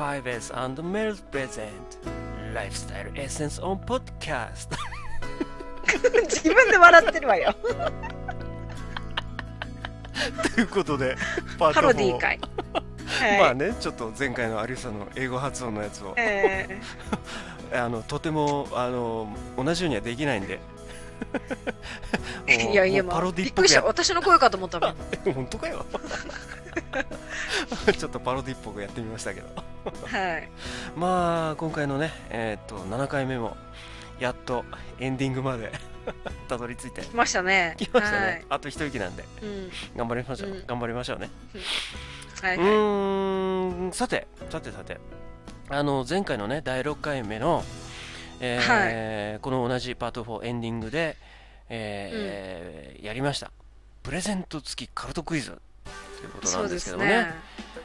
5S& メルズプレゼントライフスタイルエッセンスオンポッドキャスト自分で笑ってるわよ。ということでパーパト4ロディー会。はい。まあねちょっと前回のアリサの英語発音のやつをえ あのとてもあの同じようにはできないんでーいやいや、もうパまあ、ロディっぽく。私の声かと思ったもん。本当かよちょっとパロディっぽくやってみましたけど はい。まあ今回のねえーっと7回目もやっとエンディングまで たどり着いて来ましたね。きましたね、はい。あと一息なんでうん。頑張りましょう、うん頑張りましょうね、はいうはい。ーんさてさてさてあの前回のね第6回目の、えーこの同じパート4エンディングで、えーやりましたプレゼント付きカルトクイズということなんでですけどもね。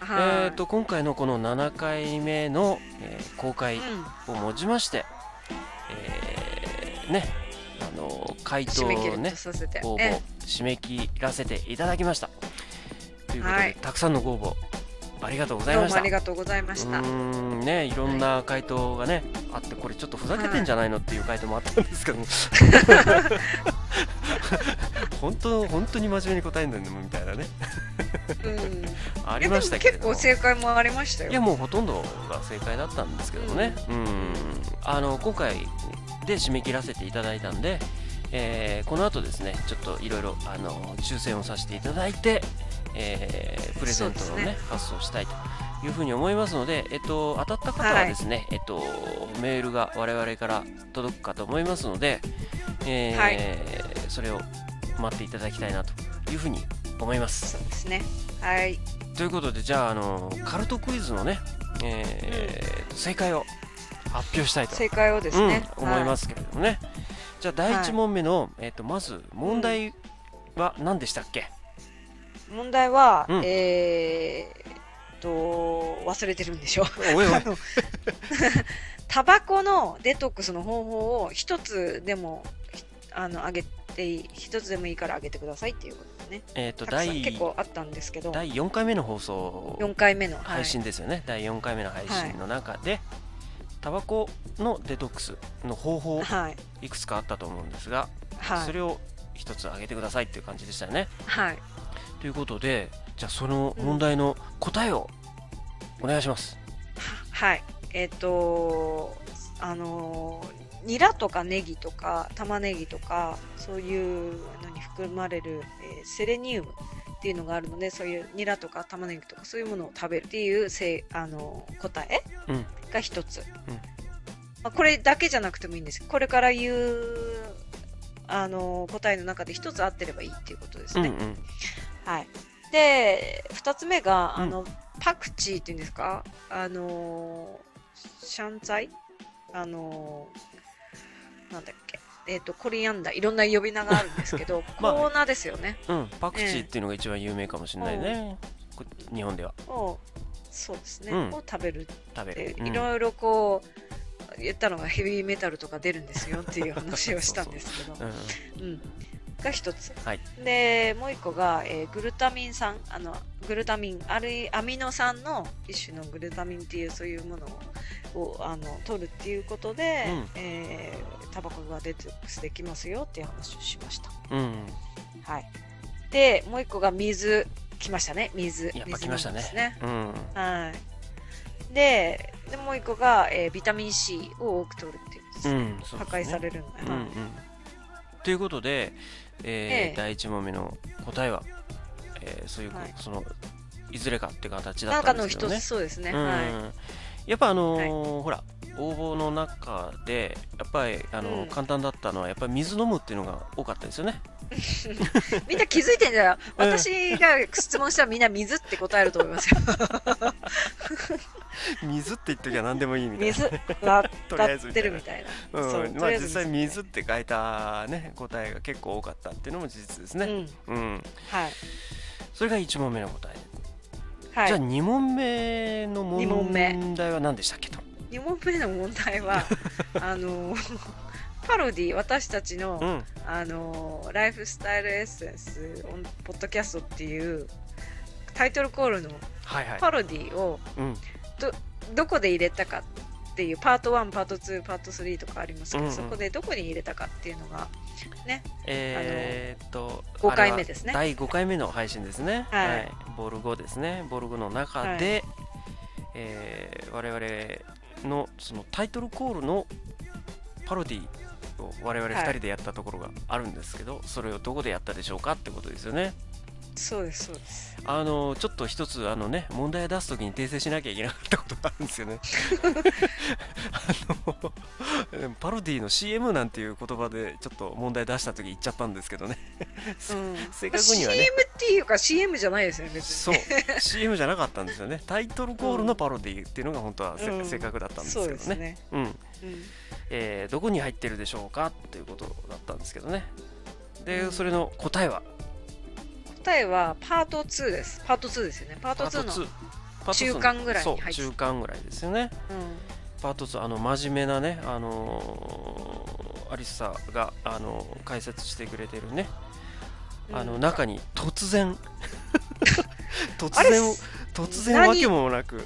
えはい。ー、と今回のこの7回目の、えー公開うん。をもちまして、えーねあの回答をね。応募え締め切らせていただきましたということで、はいたくさんのご応募ありがとうございどうもましたありがとうございました。うーんねいろんな回答がね、あってこれちょっとふざけてんじゃないのっていう回答もあったんですけども、本当本当に真面目に答えんだよみたいなねうん。ありましたけれども。結構正解もありましたよ。いやもうほとんどが正解だったんですけどもね、うん、あの今回で締め切らせていただいたんで、えーこの後ですねちょっといろいろあの抽選をさせていただいて、えープレゼントのねね。発送したいというふうに思いますので、えっと、当たった方はですね、えっと、メールが我々から届くかと思いますので、えーはい。それを待っていただきたいなというふうに思います。そうですね。はい。ということでじゃああのカルトクイズのね、えー正解を発表したいと、正解をですね。うん、思いますすけれどもね、じゃあ第1問目の、えー、とまず問題は何でしたっけ、問題は、うんえーっと、忘れてるんでしょ。おいおい タバコのデトックスの方法を一つでも、ひあの、あげていい、一つでもいいからあげてくださいっていうことでね。えー、と第結構あったんですけど、第4回目の放送4回目の。はい配信ですよね、第4回目の配信の中で、タバコのデトックスの方法はい。いくつかあったと思うんですが、はい。それを一つ挙げてくださいっていう感じでしたよね。はい。ということでじゃあその問題の答えをお願いします。はい。えっ、とあのーニラとかネギとか玉ねぎとかそういうのに含まれる、えーセレニウムっていうのがあるのでそういうニラとか玉ねぎとかそういうものを食べるっていうせいあのー答えうん。が一つ、まあ、これだけじゃなくてもいいんです。これから言うあのー答えの中で一つ合ってればいいっていうことですね、うんうん。はい。で、二つ目が、うん。あの、パクチーっていうんですか？あのー、シャンツァイ？あのー、なんだっけ？えっ、と、コリアンダー、いろんな呼び名があるんですけど、まあコーナーですよね。うん、パクチーっていうのが一番有名かもしれないね、こ日本では。を、そうですね、うん。を食べる食べる、うん。いろいろこう、言ったのがヘビーメタルとか出るんですよっていう話をしたんですけど、うん。うん。が一つ。はいで、もう一個が、えーグルタミン酸、あの、グルタミン、あるいアミノ酸の一種のグルタミンっていうそういうものをあの取るっていうことで、うんえータバコがデトックスできますよっていう話をしました。うん、はい。で、もう一個が水。来ましたね、水。やっぱ来ましたねね。うん、はい。で、でもう一個が、えービタミン C を多く取るっていうことですね。うん、ね破壊されるので。うんうんということで、えーええ。第1問目の答えは、えーそういう、はい。そのいずれかっていう形だなんかのったんですけどね。一つ、そうですね。うん。はやっぱあのーほら応募の中でやっぱりあのーうん簡単だったのはやっぱり水飲むっていうのが多かったですよね。い。みんな気づいてんだよ。うん私が質問したらみんな水って答えると思いますよ。水って言っときゃ何でもいいみたいな。水が とりあえず当たってるみたいな。うんまあ、実際み水って書いた、ね、答えが結構多かったっていうのも事実です。ね。うん。うんはい。それが1問目の答え、はい。じゃあ2問目の問二問目題は何でしたっけと。2問目の問題は、あの、パロディ、私たちの、うん。あの、ライフスタイルエッセンス、オンポッドキャストっていうタイトルコールのはいはい。パロディをうん。どこで入れたかっていうパート1パート2パート3とかありますけど、うんうん。そこでどこに入れたかっていうのがねえーっと5回目ですね。第5回目の配信ですね。はい。ボルゴですね。ボルゴの中で、えー我々のそのタイトルコールのパロディを我々2人でやったところがあるんですけど、それをどこでやったでしょうかってことですよね。そうですそうです。あのちょっと一つあのね問題を出すときに訂正しなきゃいけなかったことがあるんですよね。あのパロディの CM なんていう言葉でちょっと問題出したとき言っちゃったんですけどね。うん。正確にはね。CM っていうか CM じゃないですよね別そう。に CM じゃなかったんですよね。タイトルコールのパロディっていうのが本当はせ、うん。正確だったんですけどね。うん。うん。えーどこに入ってるでしょうかということだったんですけどね。で、うん。それの答えは？答えはパート2です。パート2ですよね。パート2のパート2中間ぐらいに入って。中間ぐらいですよね。うんパート2あの真面目なねあのーアリスサがあのー解説してくれてるね、あのうん中に突然。突然突然何わけもなく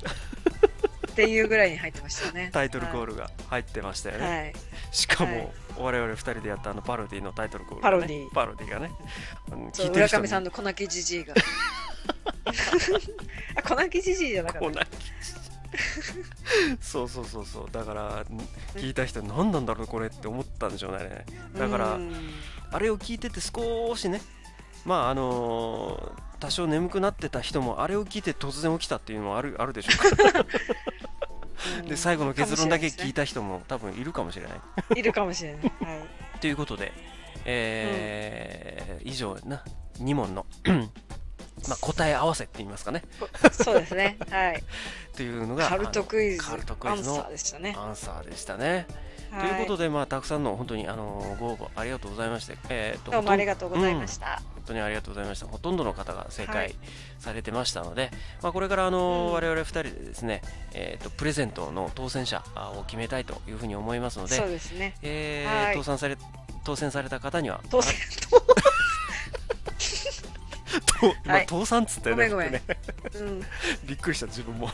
っていうぐらいに入ってましたね。タイトルコールが入ってましたよね、はい。しかも、はい。我々2人でやったあのパロディのタイトルコール、ね、パロディ。パロディがね。うんそう聞いてる人に。浦上さんの粉木じじいが。あ粉木じじいじゃなかっこんなそうそうそうそう。だから聞いた人何なんだろうこれって思ったんでしょうね。ただからうん。あれを聞いてて少しねまああのー多少眠くなってた人もあれを聞いて突然起きたっていうのもあるあるでしょうか。う んで最後の結論だけ聞いたた人も多分いるかもしれない。いるかもしれない、はい、ということで、えー以上な2問の まあ答え合わせって言いますかね。そうですね。はい。というのがカルトクイズ。カルトクイズのアンサーでしたね。あのアンサーでしたね。はということで、まあ、たくさんの本当にあのご応募ありがとうございまして、えーとどうもありががとうございました、本当にありがとうございました。ほとんどの方が正は解い。されてましたので、まあ、これからあの、うん。我々2人でですね、えーとプレゼントの当選者あを決めたいというふうに思いますのそうで、ですね。えーはい。当選され当選された方には、当選 はい。倒産っつってね。ごめんごめん。ねうんびっくりした自分も。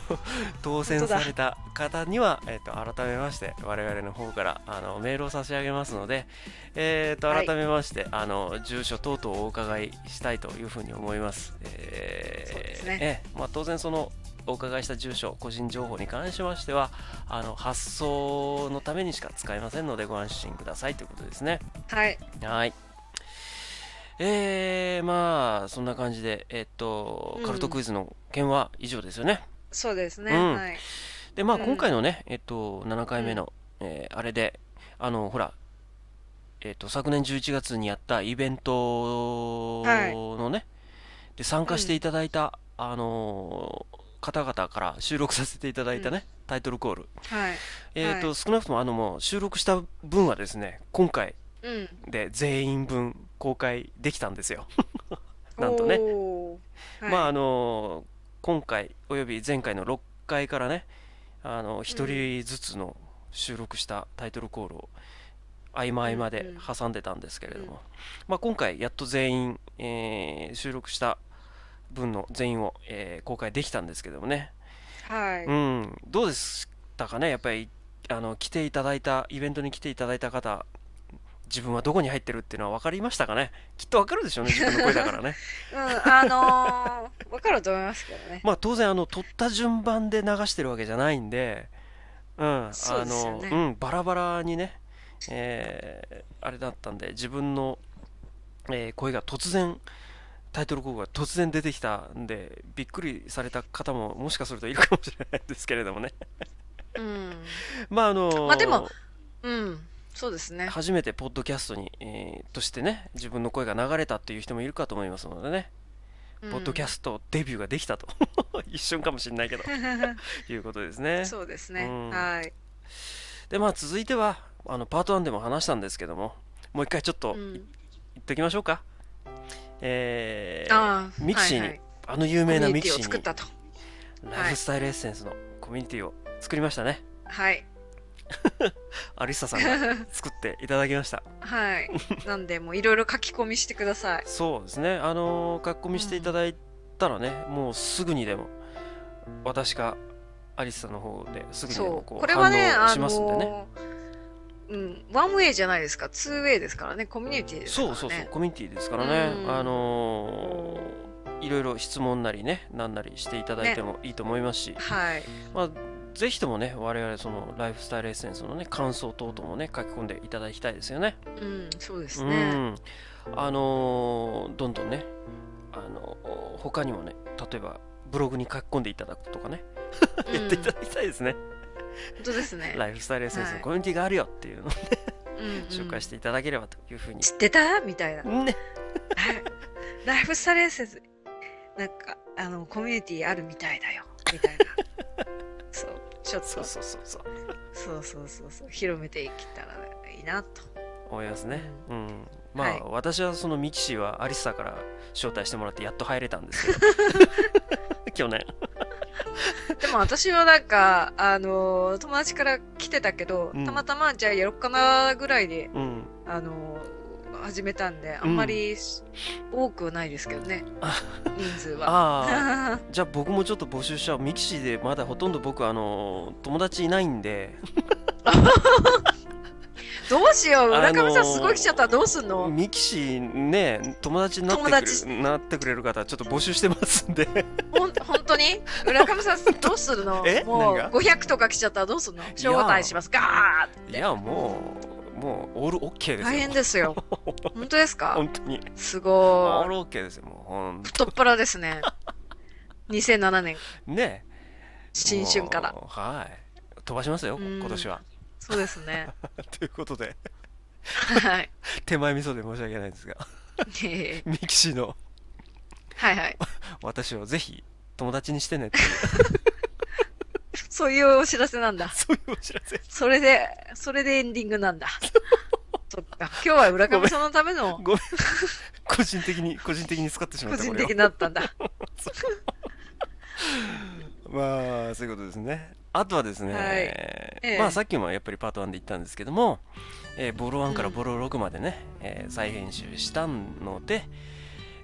当選された方には、えー、と改めまして我々の方からあのメールを差し上げますので、えー、とはい。改めまして、あの住所等々をお伺いしたいというふうに思います。ええまあ、当然そのお伺いした住所個人情報に関しましてはあの発送のためにしか使えませんのでご安心くださいということですね。はい。はい。えー、まあそんな感じで、えっと、うん。カルトクイズの件は以上ですよね。そうですね、うん。はい。で、まあ、うん。今回のね、えっと、7回目の、えーあれで、あの、ほら、えっと、昨年11月にやったイベントのね、で、参加していただいた、あのー方々から収録させていただいたね、タイトルコール。はい。えっと、はい。少なくとも、あの、もう収録した分はですね、今回うんで全員分公開できたんですよ。なんとね。はい。まああの今回および前回の6回からねあの1人ずつの収録したタイトルコールを合間合間でうんうん挟んでたんですけれども、うんまあ、今回やっと全員、えー収録した分の全員を、えー公開できたんですけどもね、はい、うん、どうでしたかね？やっぱりあの来ていただいたイベントに来ていただいた方自分はどこに入ってるっていうのは分かりましたかね？きっと分かるでしょうね 自分の声だからね。うん、あのー、わかると思いますけどね。まあ当然あの取った順番で流してるわけじゃないんで、うん、あの、うん、バラバラにね、えーあれだったんで自分の、えー声が突然タイトルコールが突然出てきたんでびっくりされた方ももしかするといるかもしれないですけれどもね。うん。まああのまあでもうん、そうですね。初めてポッドキャストに、えーとしてね自分の声が流れたっていう人もいるかと思いますのでね、ポッドキャスストデビューができたと。一瞬かもしれないけど。いうことですね。そうですね。うん。はい。でまあ続いてはあのパート1でも話したんですけどももう一回ちょっとうん。言っときましょうか、えー mixiに、はいはい。あの有名な mixiと。にライフスタイルエッセンスのコミュニティを作りましたね、はい。アリッサさんが 作っていただきましたはい。なんで、もういろいろ書き込みしてください。そうですねあのー書き込みしていただいたらね、もうすぐにでも私かアリスさんの方ですぐにそう。こうこれはね、あ反応しますんでね。のーうん、ワンウェイじゃないですか、ツーウェイですからね、コミュニティですからね。そうそうそう、コミュニティですからね、うんあのーいろいろ質問なりね、なんなりしていただいてもいいと思いますし、はい。まあ、ぜひともね、我々そのライフスタイルエッセンスのね、感想等々もね、書き込んでいただきたいですよね。うん、そうですうね。ん。あのーどんどんね、あのー他にもね、例えばブログに書き込んでいただくとかね、うん やっていただきたいですね。本当ですね。ライフスタイルエッセンスのはいコミュニティがあるよっていうのをうんうん紹介していただければというふうに。知ってた？みたいな。ね。はいライフスタイルエッセンス、なんか、あの、コミュニティあるみたいだよ。みたいな。そう。ちょっと、そそううそうそうそう。そうそうそう広めていけたらいいなと。思いますね。うん。まあ、はい私はそのミキシーはアリスサから招待してもらってやっと入れたんですけど。去年。でも私はなんか、あの友達から来てたけど、うんたまたまじゃあやろっかなぐらいで、うん。あの始めたんで、あんまり多くはないですけどね、あ人数は。ああ、じゃあ僕もちょっと募集しちゃう。ミキシーでまだほとんど僕、あの、友達いないんで、どうしよう、あのー浦上さんすごい来ちゃったらどうすんの、ミキシーね、友達になってく友達。れなってくれる方、ちょっと募集してますんで。ほん本当に？浦上さんどうするの？え？もう何が？500とか来ちゃったらどうするの？招待します。ガーって。いや、もう、もう、オールオッケーですよ。大変ですよ。本当ですか？本当に。すオごい。ールオッケーですよ、もう。ほん太っ腹ですね。2007年、ね。新春から。はい。飛ばしますよ、うん今年は。そうですね。ということで、はい。手前味噌で申し訳ないですが、えーミキシーのはいはい。私をぜひ友達にしてねっていう、そういうお知らせなんだ。そういうお知らせ。それで、それでエンディングなんだ。そっか。今日は浦上さんのためのごめん。個人的に、個人的に使ってしまった、個人的。だったんだ。まあ、そういうことですね。あとはですね、はいええまあさっきもやっぱりパート1で言ったんですけども、えーボロ1からボロ6までね、えー再編集したので、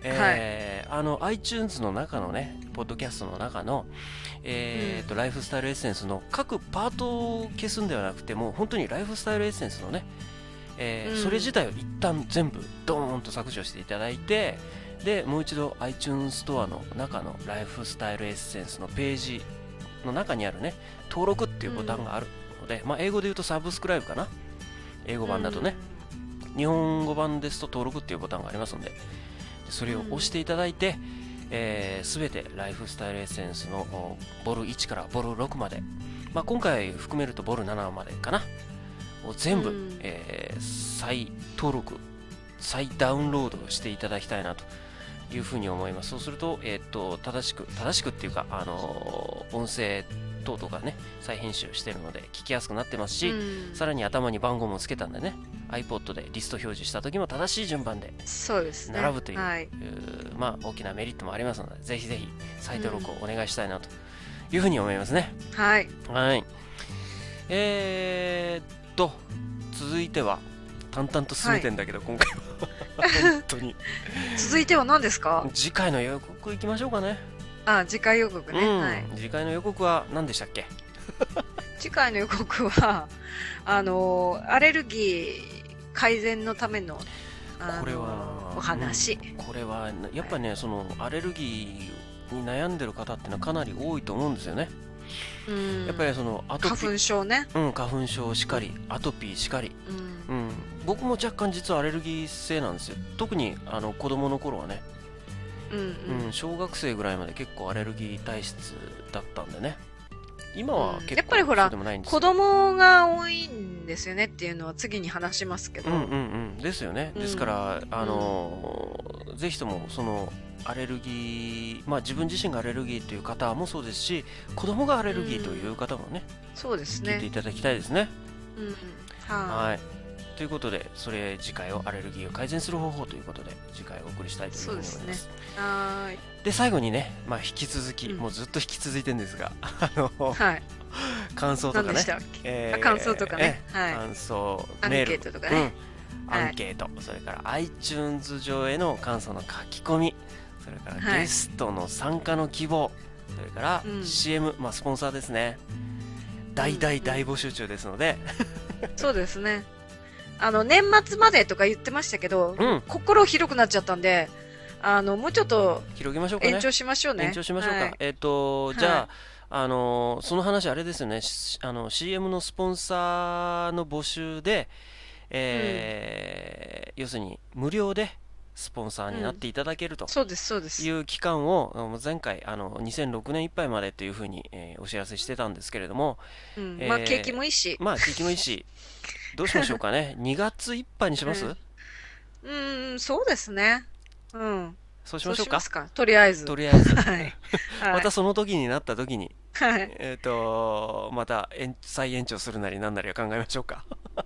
えーあの iTunes の中のね、ポッドキャストの中の、えーとライフスタイルエッセンスの各パートを消すんではなくても、本当にライフスタイルエッセンスのね、えーうん。それ自体を一旦全部ドーンと削除していただいて、でもう一度 iTunes ストアの中のライフスタイルエッセンスのページの中にあるね登録っていうボタンがあるので、まあ、英語で言うとサブスクライブかな？英語版だとね、日本語版ですと登録っていうボタンがありますのででそれを押していただいて、えー、全てライフスタイルエッセンスのおボル1からボル6まで、まあ、今回含めるとボル7までかな。を全部、うん。えー再登録再ダウンロードしていただきたいなと。いうふうに思います。そうすると,、えーっと正しく正しくっていうか、あのー音声等々がね再編集してるので聞きやすくなってますし、うん。さらに頭に番号もつけたんでね iPod でリスト表示した時も正しい順番でそうですね。並ぶという,、はい。まあ大きなメリットもありますのでぜひぜひ再登録をお願いしたいなというふうに思いますね、はい。はい。えー、っと続いては淡々と進めてんだけど、今回は。本当に。続いては何ですか？次回の予告いきましょうかねあ、次回予告ね。うん。はい。次回の予告は何でしたっけ？次回の予告は、あの、アレルギー改善のための、これはお話。これはやっぱね、そのアレルギーに悩んでる方ってのはかなり多いと思うんですよね、うん。やっぱりそのアトピ花ー粉症ね。うん、花粉症しかりアトピーしかり、うん。うん、僕も若干実はアレルギー性なんですよ。特にあの子供の頃はね、うんうん。うん。小学生ぐらいまで結構アレルギー体質だったんでね。今はうん。結構やっぱりほらそうでもないんです子供が多いんですよねっていうのは次に話しますけど。うんうんうん。ですよね、うん。ですからあのーぜひともそのアレルギーまあ自分自身がアレルギーという方もそうですし子供がアレルギーという方もね、そうですね。聞いていただきたいですね。うん。うん。ははいということでそれ次回をアレルギーを改善する方法ということで次回お送りしたいというふうに思います。そうですい。はーい。で最後にね、まあ、引き続き、うん。もうずっと引き続いてるんですがあのはい。感想とかね。えあ感想とかね。えはい。感想アンメールケートとかね。うん、アンケート、それから iTunes 上への感想の書き込み。それからはい。ゲストの参加の希望、それからうん。CM、まあ、スポンサーですね。大大大募集中ですので、そうですね。あの、年末までとか言ってましたけど、うん、心広くなっちゃったんで、あの、もうちょっと広げましょうかね。延長しましょうね。延長しましょうか。はい。えっ、と、じゃあ、あのーその話あれですよね、しあの CM のスポンサーの募集で、えー要するに無料でスポンサーになっていただけるとそうです、そうです。いう期間を、前回あの2006年いっぱいまでというふうに、えーお知らせしてたんですけれども、うんえーまあ、景気もいいし。まあ、景気もいいし、どうしましょうかね、2月いっぱいにします、うんうん、そうですね。うん。そうしましょうか？とりあえず。とりあえず、はい。はいまたその時になった時に、はい。えっ、と、また延再延長するなりなんなりは考えましょうか？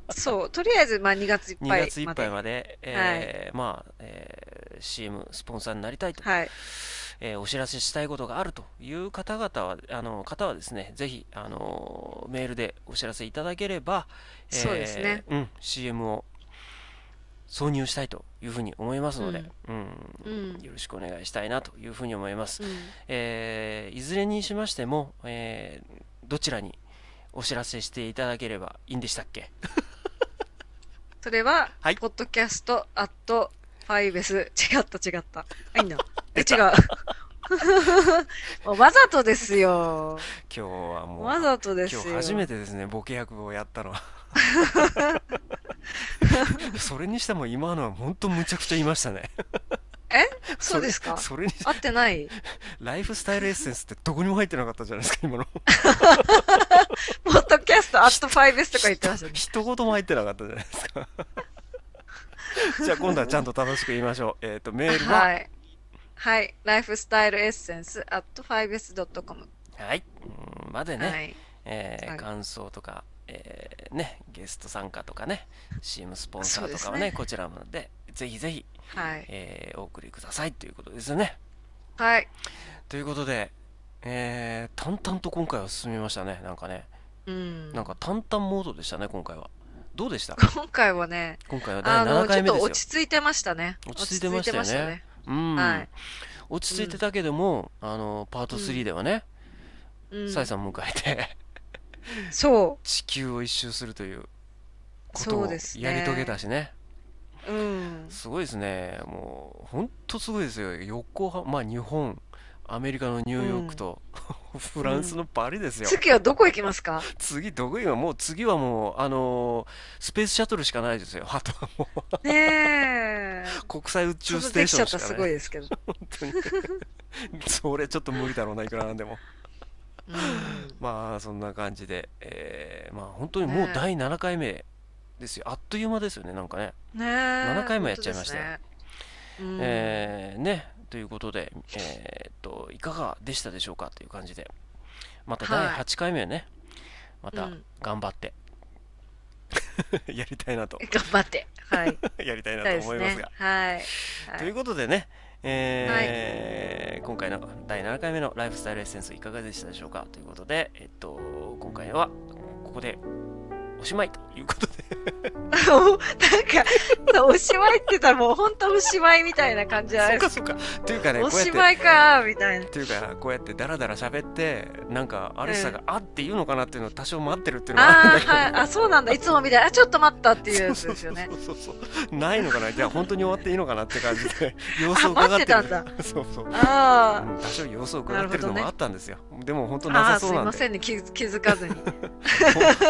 そう。とりあえず、まあ、2月いっ2ぱい月いっぱいまで、えーまあ、えー CM スポンサーになりたいと、はい。えーお知らせしたいことがあるという方々は、あの方はですね、ぜひ、あのメールでお知らせいただければ、えーそうですね。うん、CM を挿入したいというふうに思いますので、うん。うん。よろしくお願いしたいなというふうに思います。うん。えーいずれにしましても、えーどちらにお知らせしていただければいいんでしたっけ？それは、はい。ポッファイベス。違った違った。あ、いいんだ。え、違う。わざとですよ。今日はもうわざとですよ。今日初めてですねボケ役をやったのは それにしても今のは本当むちゃくちゃ言いましたねえ？そうですか？それに合ってない？ライフスタイルエッセンスってどこにも入ってなかったじゃないですか今のポッドキャストアットファイベスとか言ってましたね。一言も入ってなかったじゃないですか じゃあ今度はちゃんと正しく言いましょう えっ、とメールは？はい、はい。はい。ライフスタイルエッセンスアットファイベスドットコム。うんまでね、はい。えーはい感想とか、えーね、ゲスト参加とかね CM スポンサーとかそうですねはねこちらまでぜひぜひ、はい。えーお送りくださいということですよねはい。ということで、えー淡々と今回は進みましたねなんかねうん。なんか淡々モードでしたね今回はどうでした？今回はね、今回は第7あの、ちょっと回目ですよ。落ち着いてましたね。落ち着いてましたよね。落ち着いてうん、はい。落ち着いてたけども、あのパート3ではね、うん。サイさんを迎えてそ地球を一周するということをやり遂げたしね。う。うん。すごいですね。もう本当すごいですよ。横浜まあ日本アメリカのニューヨークと、フランスのパリですよ、次はどこ行きますか？次どこ今もう次はもうあのースペースシャトルしかないですよ。あとはもう。ねえ。国際宇宙ステーションしかない。ごいですけど。本当に。それちょっと無理だろうないくらなんでも。うん。まあそんな感じで、えーまあ本当にもうね第7回目ですよ。あっという間ですよねなんかね、ねえ。7回もやっちゃいましたね。うん。えーねということで、えーっといかがでしたでしょうかという感じで。また第はい。8回目ね。またうん。頑張って、やりたいなと。頑張って。はい。やりたいなと思いますが、。ね。はい。はい。ということでね、えー今回の第7回目のライフスタイルエッセンスいかがでしたでしょうかということで、えっと、今回はここでおしまいということで、なんか、おしまいって言ったらもう本当おしまいみたいな感じじゃないですそうかそうか。というかね、か。おこうやって、しまいかみたいな。というか、こうやってダラダラ喋って、なんか、アレッサが、あって言うのかなっていうのを多少待ってるっていうのがあるんああ、だけど、はい。あ、そうなんだ。いつもみたいな。あ、ちょっと待ったっていうやつですよね。そうそうそう。ないのかなじゃあ本当に終わっていいのかなって感じで、様子を伺ってる。あ待ってそうそう。あうん多少様子を伺ってるのもあったんですよ。でも本当あ。なああ、すさそなんで。いうませんね。気づ気づかずに。ほ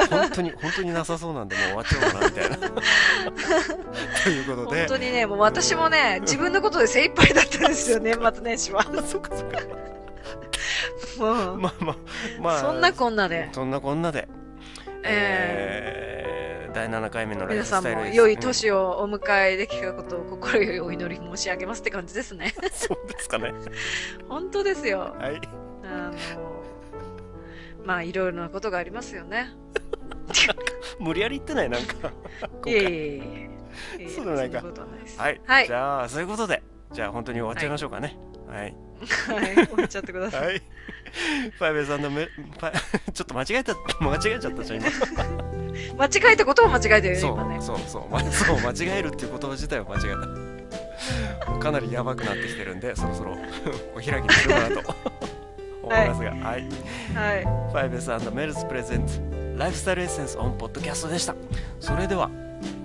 本当に、本当になさそうなんで、もう終わっちゃおうかな、みたいな。ということで本当、にね、もう私もね、自分のことで精一杯だったんですよ、年末年始は。そっかそっか。もう、まあまあ、まあ、そんなこんなで、そんなこんなで、ええー第7回目のライ皆さんフスタイルも良い年をお迎えできたことを心よりお祈り申し上げますって感じですね。う んそうですかね。本当ですよ。はい。あの、まあ、いろいろなことがありますよね。無理やり言ってない、なんか。いえいえいえ。そうでもないかはない。はい。はいじゃあ、そういうことで、じゃあ本当に終わっちゃいましょうかね。はい。はい。終わっちゃってください。はい。ファイブさんのめ、ちょっと間違えた、間違えちゃったじゃん、今。間違えたことも間違えてるよ、そう今ね。そうそう、ま、そう間違えるっていう言葉自体を間違えたかなりやばくなってきてるんでそろそろお開きにしようかなと思いますが、はい。はい。ファイブスメルズプレゼンツ、ライフスタイルエッセンスオンポッドキャストでした。それでは、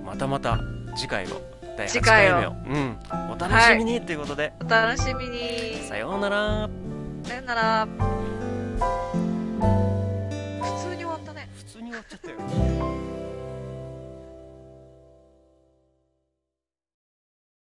またまた次回を、第8回目を、うん、お楽しみに、はい、ということで。お楽しみに。さようなら。さようなら。普通に終わったね。普通に終わっちゃったよ。